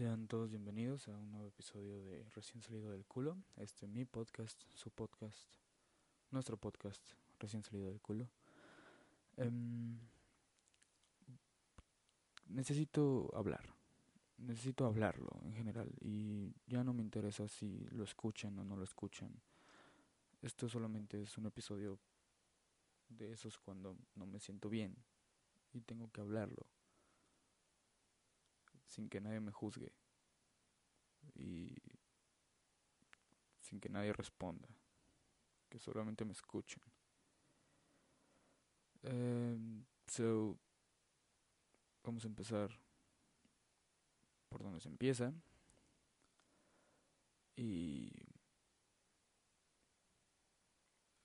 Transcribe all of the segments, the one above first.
sean todos bienvenidos a un nuevo episodio de Recién Salido del Culo. Este mi podcast, su podcast, nuestro podcast, Recién Salido del Culo. Em, necesito hablar, necesito hablarlo en general y ya no me interesa si lo escuchan o no lo escuchan. Esto solamente es un episodio de esos cuando no me siento bien y tengo que hablarlo sin que nadie me juzgue y sin que nadie responda, que solamente me escuchen. Um, so, vamos a empezar por donde se empieza y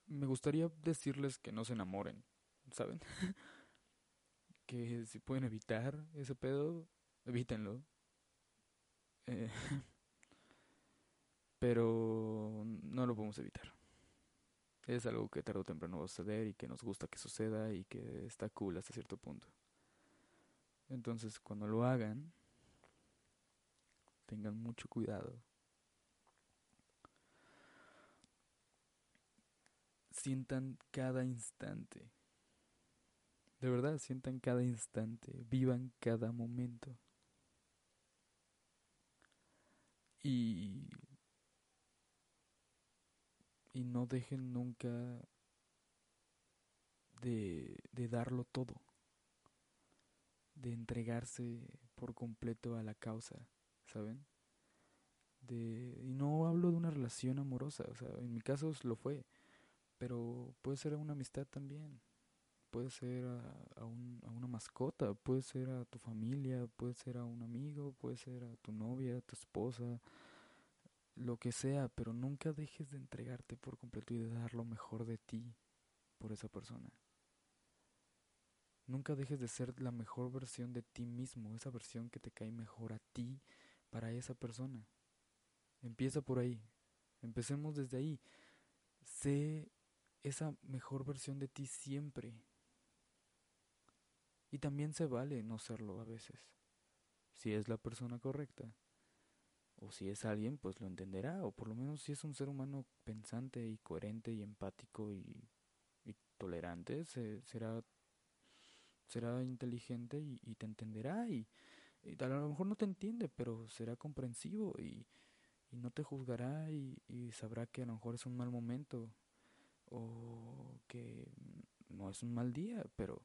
me gustaría decirles que no se enamoren, ¿saben? que si pueden evitar ese pedo, evítenlo. Eh, pero no lo podemos evitar. Es algo que tarde o temprano va a suceder y que nos gusta que suceda y que está cool hasta cierto punto. Entonces, cuando lo hagan, tengan mucho cuidado. Sientan cada instante. De verdad, sientan cada instante. Vivan cada momento. Y, y no dejen nunca de, de darlo todo, de entregarse por completo a la causa, ¿saben? De, y no hablo de una relación amorosa, o sea, en mi caso lo fue, pero puede ser una amistad también, puede ser a, a, un, a, una mascota, puede ser a tu familia, puede ser a un amigo, puede ser a tu novia, a tu esposa, lo que sea, pero nunca dejes de entregarte por completo y de dar lo mejor de ti por esa persona. Nunca dejes de ser la mejor versión de ti mismo, esa versión que te cae mejor a ti para esa persona. Empieza por ahí. Empecemos desde ahí. Sé esa mejor versión de ti siempre. Y también se vale no serlo a veces, si es la persona correcta. O si es alguien, pues lo entenderá, o por lo menos si es un ser humano pensante y coherente y empático y, y tolerante, se, será, será inteligente y, te entenderá y, y, a lo mejor no te entiende, pero será comprensivo y, y no te juzgará y, y sabrá que a lo mejor es un mal momento o que no es un mal día, pero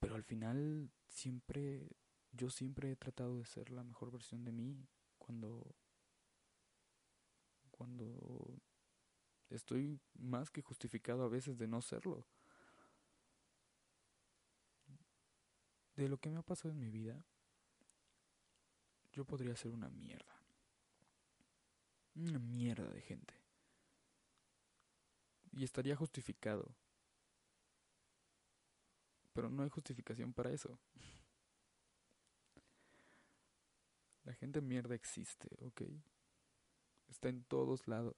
pero al final siempre, yo siempre he tratado de ser la mejor versión de mí cuando, cuando estoy más que justificado a veces de no serlo. De lo que me ha pasado en mi vida, yo podría ser una mierda. Una mierda de gente. Y estaría justificado pero no hay justificación para eso. La gente mierda existe, ¿ok? Está en todos lados.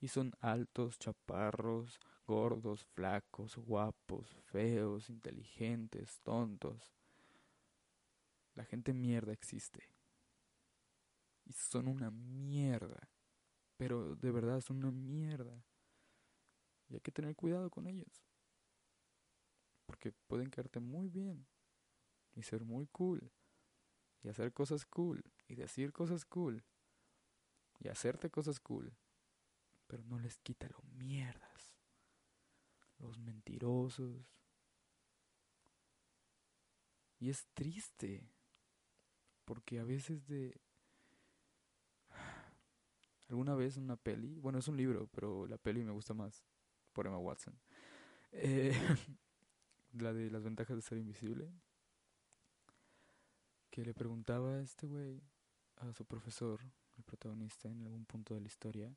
Y son altos, chaparros, gordos, flacos, guapos, feos, inteligentes, tontos. La gente mierda existe. Y son una mierda. Pero de verdad son una mierda. Y hay que tener cuidado con ellos porque pueden quedarte muy bien y ser muy cool y hacer cosas cool y decir cosas cool y hacerte cosas cool, pero no les quita lo mierdas, los mentirosos. Y es triste, porque a veces de... Alguna vez una peli, bueno es un libro, pero la peli me gusta más por Emma Watson. Eh, la de las ventajas de ser invisible, que le preguntaba a este güey, a su profesor, el protagonista en algún punto de la historia,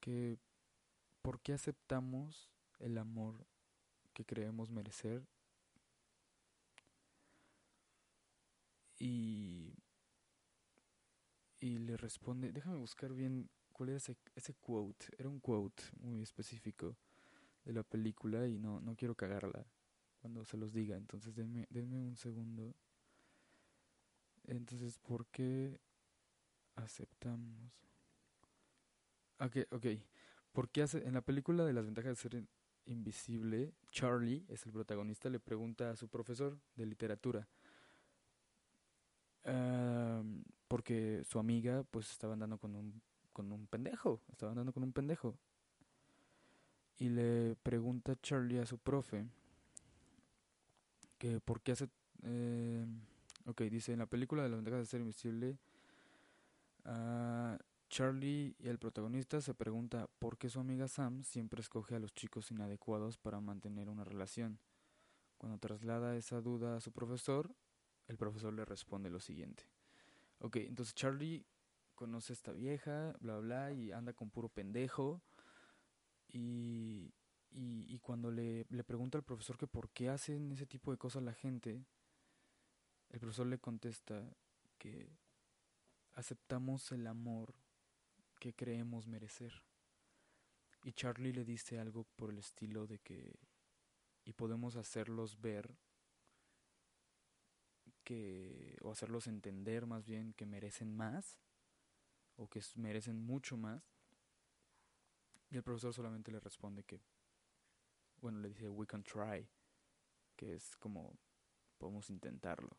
que por qué aceptamos el amor que creemos merecer y y le responde, déjame buscar bien cuál era ese, ese quote, era un quote muy específico de la película y no, no quiero cagarla cuando se los diga, entonces denme, denme un segundo. Entonces, ¿por qué aceptamos? Ok, ok. ¿Por qué hace, en la película de las ventajas de ser invisible, Charlie, es el protagonista, le pregunta a su profesor de literatura, porque su amiga pues estaba andando con un, con un pendejo, estaba andando con un pendejo. Y le pregunta Charlie a su profe que por qué hace... Eh, ok, dice, en la película de las ventajas de ser invisible, uh, Charlie y el protagonista se pregunta por qué su amiga Sam siempre escoge a los chicos inadecuados para mantener una relación. Cuando traslada esa duda a su profesor, el profesor le responde lo siguiente. Ok, entonces Charlie conoce a esta vieja, bla, bla, y anda con puro pendejo. Y, y, cuando le, le pregunta al profesor que por qué hacen ese tipo de cosas la gente, el profesor le contesta que aceptamos el amor que creemos merecer. Y Charlie le dice algo por el estilo de que y podemos hacerlos ver que, o hacerlos entender más bien que merecen más, o que merecen mucho más. Y el profesor solamente le responde que, bueno, le dice, we can try, que es como, podemos intentarlo.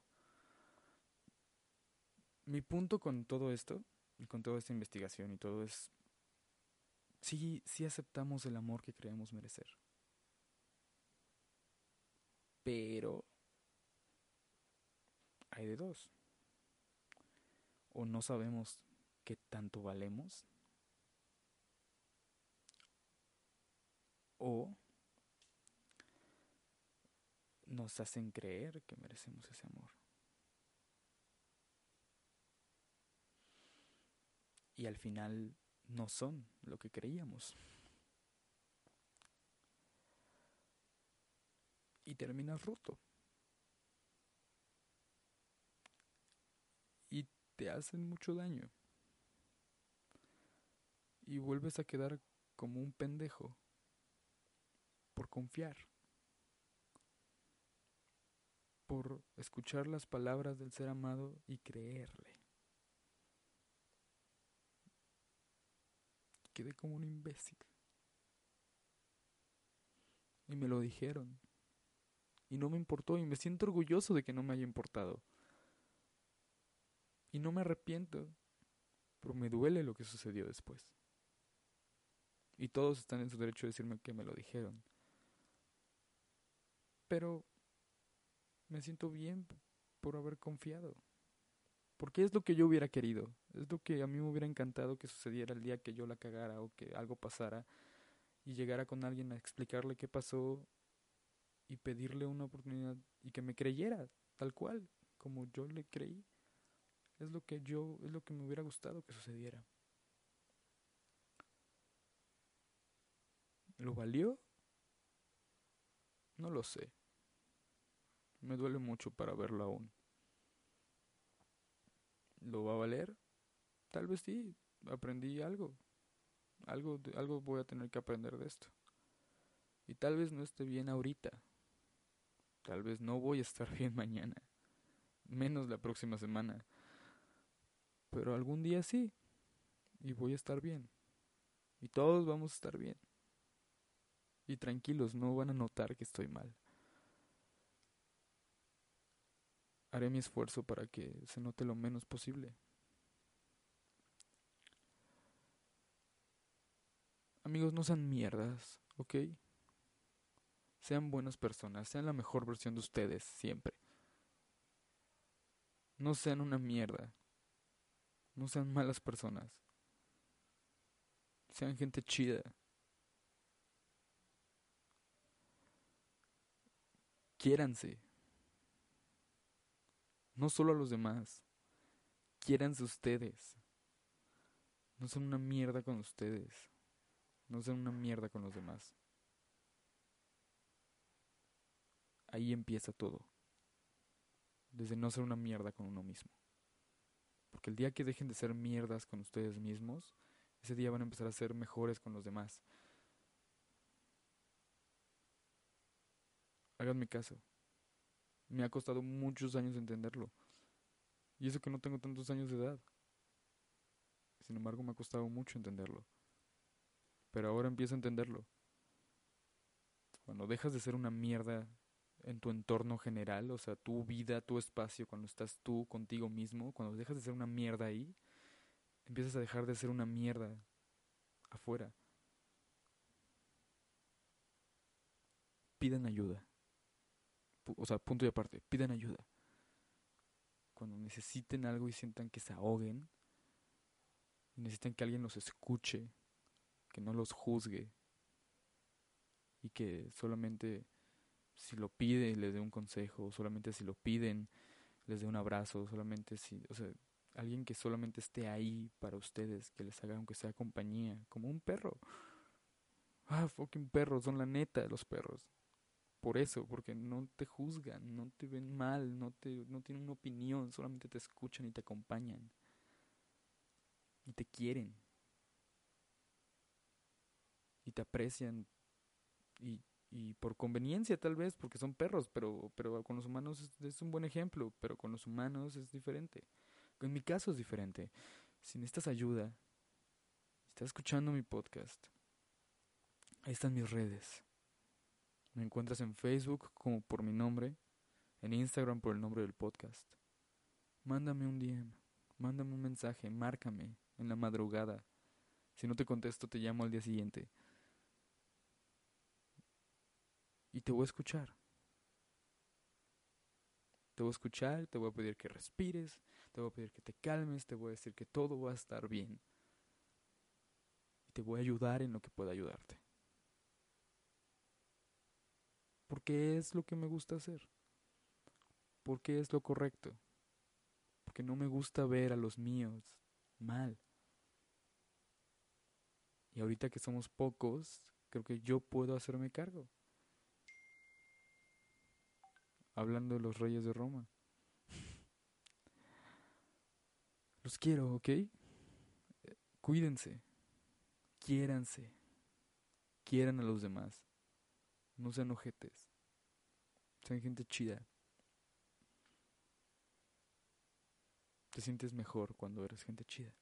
Mi punto con todo esto, y con toda esta investigación y todo es, sí, sí aceptamos el amor que creemos merecer. Pero hay de dos. O no sabemos qué tanto valemos. O nos hacen creer que merecemos ese amor. Y al final no son lo que creíamos. Y terminas roto. te hacen mucho daño. Y vuelves a quedar como un pendejo confiar, por escuchar las palabras del ser amado y creerle. Quedé como un imbécil. Y me lo dijeron. Y no me importó y me siento orgulloso de que no me haya importado. Y no me arrepiento, pero me duele lo que sucedió después. Y todos están en su derecho de decirme que me lo dijeron. Pero me siento bien por haber confiado. Porque es lo que yo hubiera querido. Es lo que a mí me hubiera encantado que sucediera el día que yo la cagara o que algo pasara y llegara con alguien a explicarle qué pasó y pedirle una oportunidad y que me creyera tal cual como yo le creí. Es lo que yo, es lo que me hubiera gustado que sucediera. ¿Lo valió? No lo sé. Me duele mucho para verlo aún. ¿Lo va a valer? Tal vez sí. Aprendí algo. Algo, algo voy a tener que aprender de esto. Y tal vez no esté bien ahorita. Tal vez no voy a estar bien mañana. Menos la próxima semana pero algún día sí, y voy a estar bien, y todos vamos a estar bien. Y tranquilos, no van a notar que estoy mal. Haré mi esfuerzo para que se note lo menos posible. Amigos, no sean mierdas, ¿ok? Sean buenas personas, sean la mejor versión de ustedes siempre. No sean una mierda. No sean malas personas. Sean gente chida. Quiéranse. No solo a los demás. Quiéranse ustedes. No sean una mierda con ustedes. No sean una mierda con los demás. Ahí empieza todo. Desde no ser una mierda con uno mismo. Porque el día que dejen de ser mierdas con ustedes mismos, ese día van a empezar a ser mejores con los demás. Háganme caso. Me ha costado muchos años entenderlo. Y eso que no tengo tantos años de edad. Sin embargo, me ha costado mucho entenderlo. Pero ahora empiezo a entenderlo. Cuando dejas de ser una mierda en tu entorno general, o sea, tu vida, tu espacio, cuando estás tú contigo mismo, cuando dejas de ser una mierda ahí, empiezas a dejar de ser una mierda afuera. Pidan ayuda. O sea, punto y aparte, pidan ayuda. Cuando necesiten algo y sientan que se ahoguen, y necesitan que alguien los escuche, que no los juzgue, y que solamente si lo pide les dé un consejo, solamente si lo piden les dé un abrazo, solamente si, o sea, alguien que solamente esté ahí para ustedes, que les haga aunque sea compañía, como un perro. Ah, fucking perros, son la neta los perros. Por eso, porque no te juzgan, no te ven mal, no te no tienen una opinión, solamente te escuchan y te acompañan. Y te quieren. Y te aprecian y y por conveniencia tal vez, porque son perros, pero, pero con los humanos es, un buen ejemplo, pero con los humanos es diferente. En mi caso es diferente. Si necesitas ayuda, estás escuchando mi podcast, ahí están mis redes. Me encuentras en Facebook como por mi nombre, en Instagram por el nombre del podcast. Mándame un DM, mándame un mensaje, márcame en la madrugada. Si no te contesto, te llamo al día siguiente y te voy a escuchar. Te voy a escuchar, te voy a pedir que respires, te voy a pedir que te calmes, te voy a decir que todo va a estar bien. Y te voy a ayudar en lo que pueda ayudarte. Porque es lo que me gusta hacer. Porque es lo correcto. Porque no me gusta ver a los míos mal. Y ahorita que somos pocos, creo que yo puedo hacerme cargo hablando de los reyes de Roma. Los quiero, ¿ok? Cuídense, quiéranse, quieran a los demás, no sean ojetes, sean gente chida. Te sientes mejor cuando eres gente chida.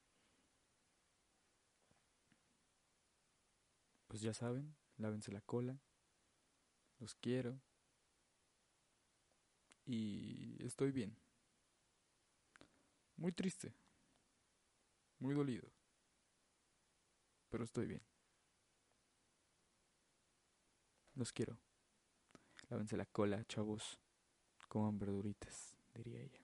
Pues ya saben, lávense la cola. Los quiero y estoy bien. Muy triste, muy dolido, pero estoy bien. Los quiero. Lávense la cola, chavos. Coman verduritas, diría ella.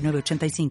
85